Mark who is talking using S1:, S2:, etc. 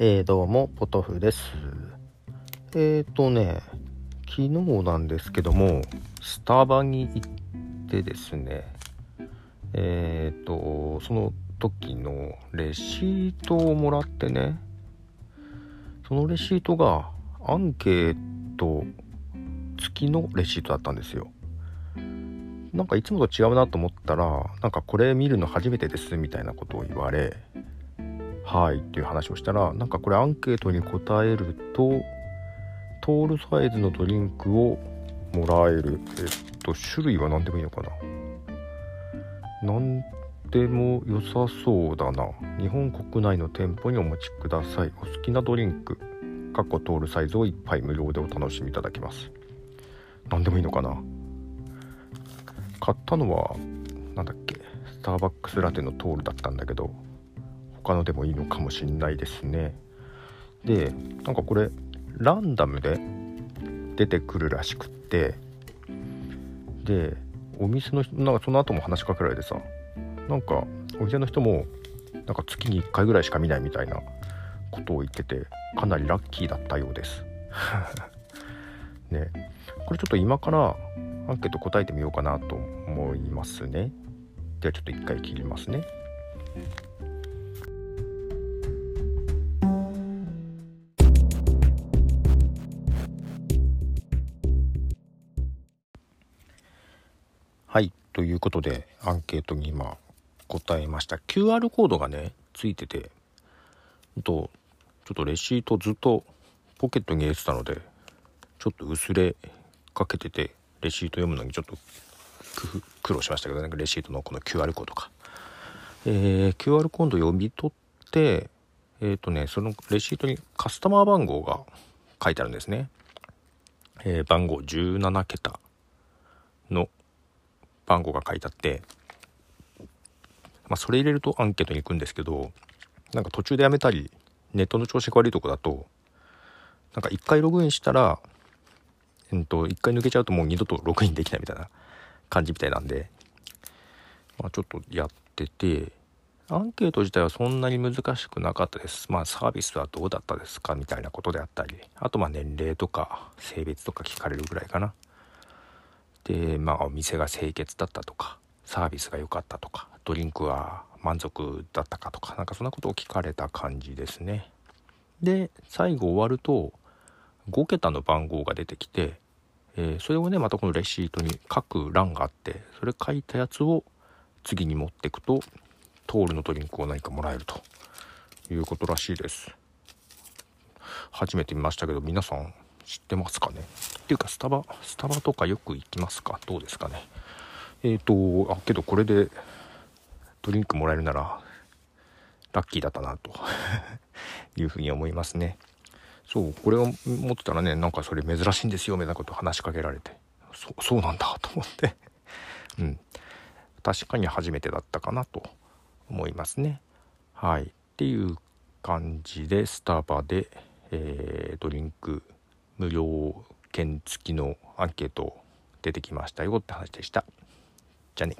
S1: えー、どうも、ポトフです。えーとね、昨日なんですけども、スタバに行ってですね、えーと、その時のレシートをもらってね、そのレシートがアンケート付きのレシートだったんですよ。なんかいつもと違うなと思ったら、なんかこれ見るの初めてですみたいなことを言われ、はいっていう話をしたらなんかこれアンケートに答えるとトールサイズのドリンクをもらえる。えっと種類は何でもいいのかな？何でも良さそうだな。日本国内の店舗にお持ちください。お好きなドリンク。かっこトールサイズを1杯無料でお楽しみいただけます。何でもいいのかな？買ったのは何だっけ？スターバックスラテのトールだったんだけど。他のでもいいのかもしんないですね。でなんかこれランダムで出てくるらしくって。でお店の人なんかその後も話しかけられてさなんかお店の人もなんか月に1回ぐらいしか見ないみたいなことを言っててかなりラッキーだったようです。ね。これちょっと今からアンケート答えてみようかなと思いますね。ではちょっと一回切りますね。はいということでアンケートに今答えました。QR コードがねついててとちょっとレシートずっとポケットに入れてたのでちょっと薄れかけててレシート読むのにちょっと苦労しましたけどねレシートのこの QR コードが、えー、QR コード読み取ってえっ、ー、とねそのレシートにカスタマー番号が書いてあるんですね、えー、番号17桁の番号が書いてあって、まあ、それ入れるとアンケートに行くんですけどなんか途中でやめたりネットの調子が悪いとこだとなんか一回ログインしたらえっと一回抜けちゃうともう二度とログインできないみたいな感じみたいなんで、まあ、ちょっとやっててアンケート自体はそんなに難しくなかったです。まあサービスはどうだったですかみたいなことであったり、あとまあ年齢とか性別とか聞かれるぐらいかな。でまあお店が清潔だったとかサービスが良かったとかドリンクは満足だったかとかなんかそんなことを聞かれた感じですね。で最後終わると5桁の番号が出てきて、えー、それをねまたこのレシートに書く欄があってそれ書いたやつを次に持ってくとトールのドリンクを何かもらえるということらしいです。初めて見ましたけど皆さん知ってますかね？っていうかスタバスタバとかよく行きますか？どうですかね？えっ、ー、とあけどこれでドリンクもらえるならラッキーだったなと いうふうに思いますね。そうこれを持ってたらねなんかそれ珍しいんですよみたいなこと話しかけられて。そそうなんだと思って。うん。確かに初めてだったかなと思いますね。はい。っていう感じでスタバで、えー、ドリンク無料件付きのアンケート出てきましたよって話でした。じゃあね。